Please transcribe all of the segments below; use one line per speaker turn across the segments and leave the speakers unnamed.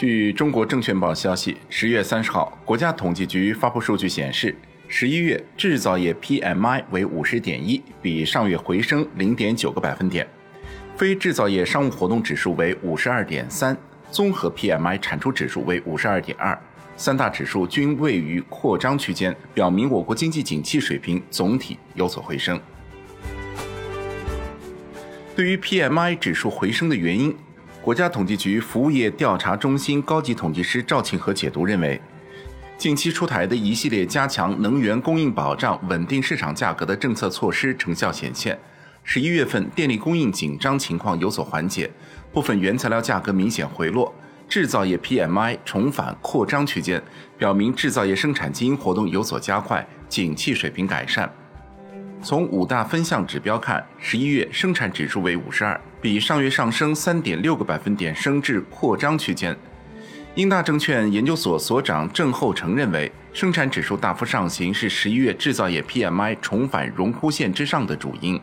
据中国证券报消息，十月三十号，国家统计局发布数据显示，十一月制造业 PMI 为五十点一，比上月回升零点九个百分点；非制造业商务活动指数为五十二点三，综合 PMI 产出指数为五十二点二，三大指数均位于扩张区间，表明我国经济景气水平总体有所回升。对于 PMI 指数回升的原因，国家统计局服务业调查中心高级统计师赵庆和解读认为，近期出台的一系列加强能源供应保障、稳定市场价格的政策措施成效显现。十一月份电力供应紧张情况有所缓解，部分原材料价格明显回落，制造业 PMI 重返扩张区间，表明制造业生产经营活动有所加快，景气水平改善。从五大分项指标看，十一月生产指数为五十二，比上月上升三点六个百分点，升至扩张区间。英大证券研究所所长郑厚成认为，生产指数大幅上行是十一月制造业 PMI 重返荣枯线之上的主因。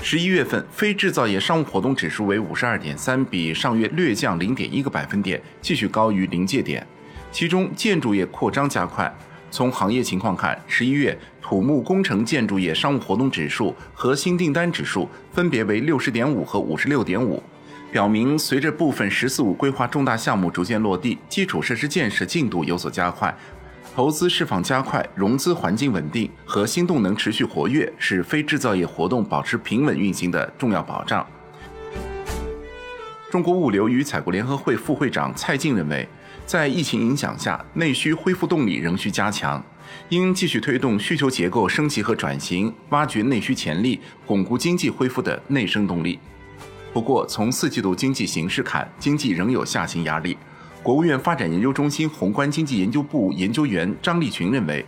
十一月份非制造业商务活动指数为五十二点三，比上月略降零点一个百分点，继续高于临界点。其中建筑业扩张加快。从行业情况看，十一月土木工程建筑业商务活动指数和新订单指数分别为六十点五和五十六点五，表明随着部分“十四五”规划重大项目逐渐落地，基础设施建设进度有所加快，投资释放加快，融资环境稳定和新动能持续活跃，是非制造业活动保持平稳运行的重要保障。中国物流与采购联合会副会长蔡进认为。在疫情影响下，内需恢复动力仍需加强，应继续推动需求结构升级和转型，挖掘内需潜力，巩固经济恢复的内生动力。不过，从四季度经济形势看，经济仍有下行压力。国务院发展研究中心宏观经济研究部研究员张立群认为，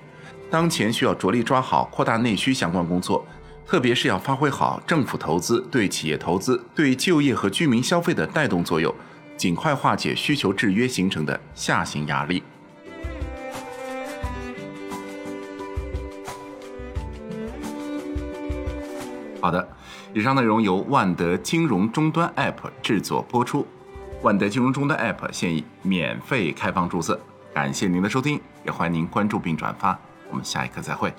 当前需要着力抓好扩大内需相关工作，特别是要发挥好政府投资对企业投资、对就业和居民消费的带动作用。尽快化解需求制约形成的下行压力。好的，以上内容由万德金融终端 App 制作播出。万德金融终端 App 现已免费开放注册，感谢您的收听，也欢迎您关注并转发。我们下一课再会。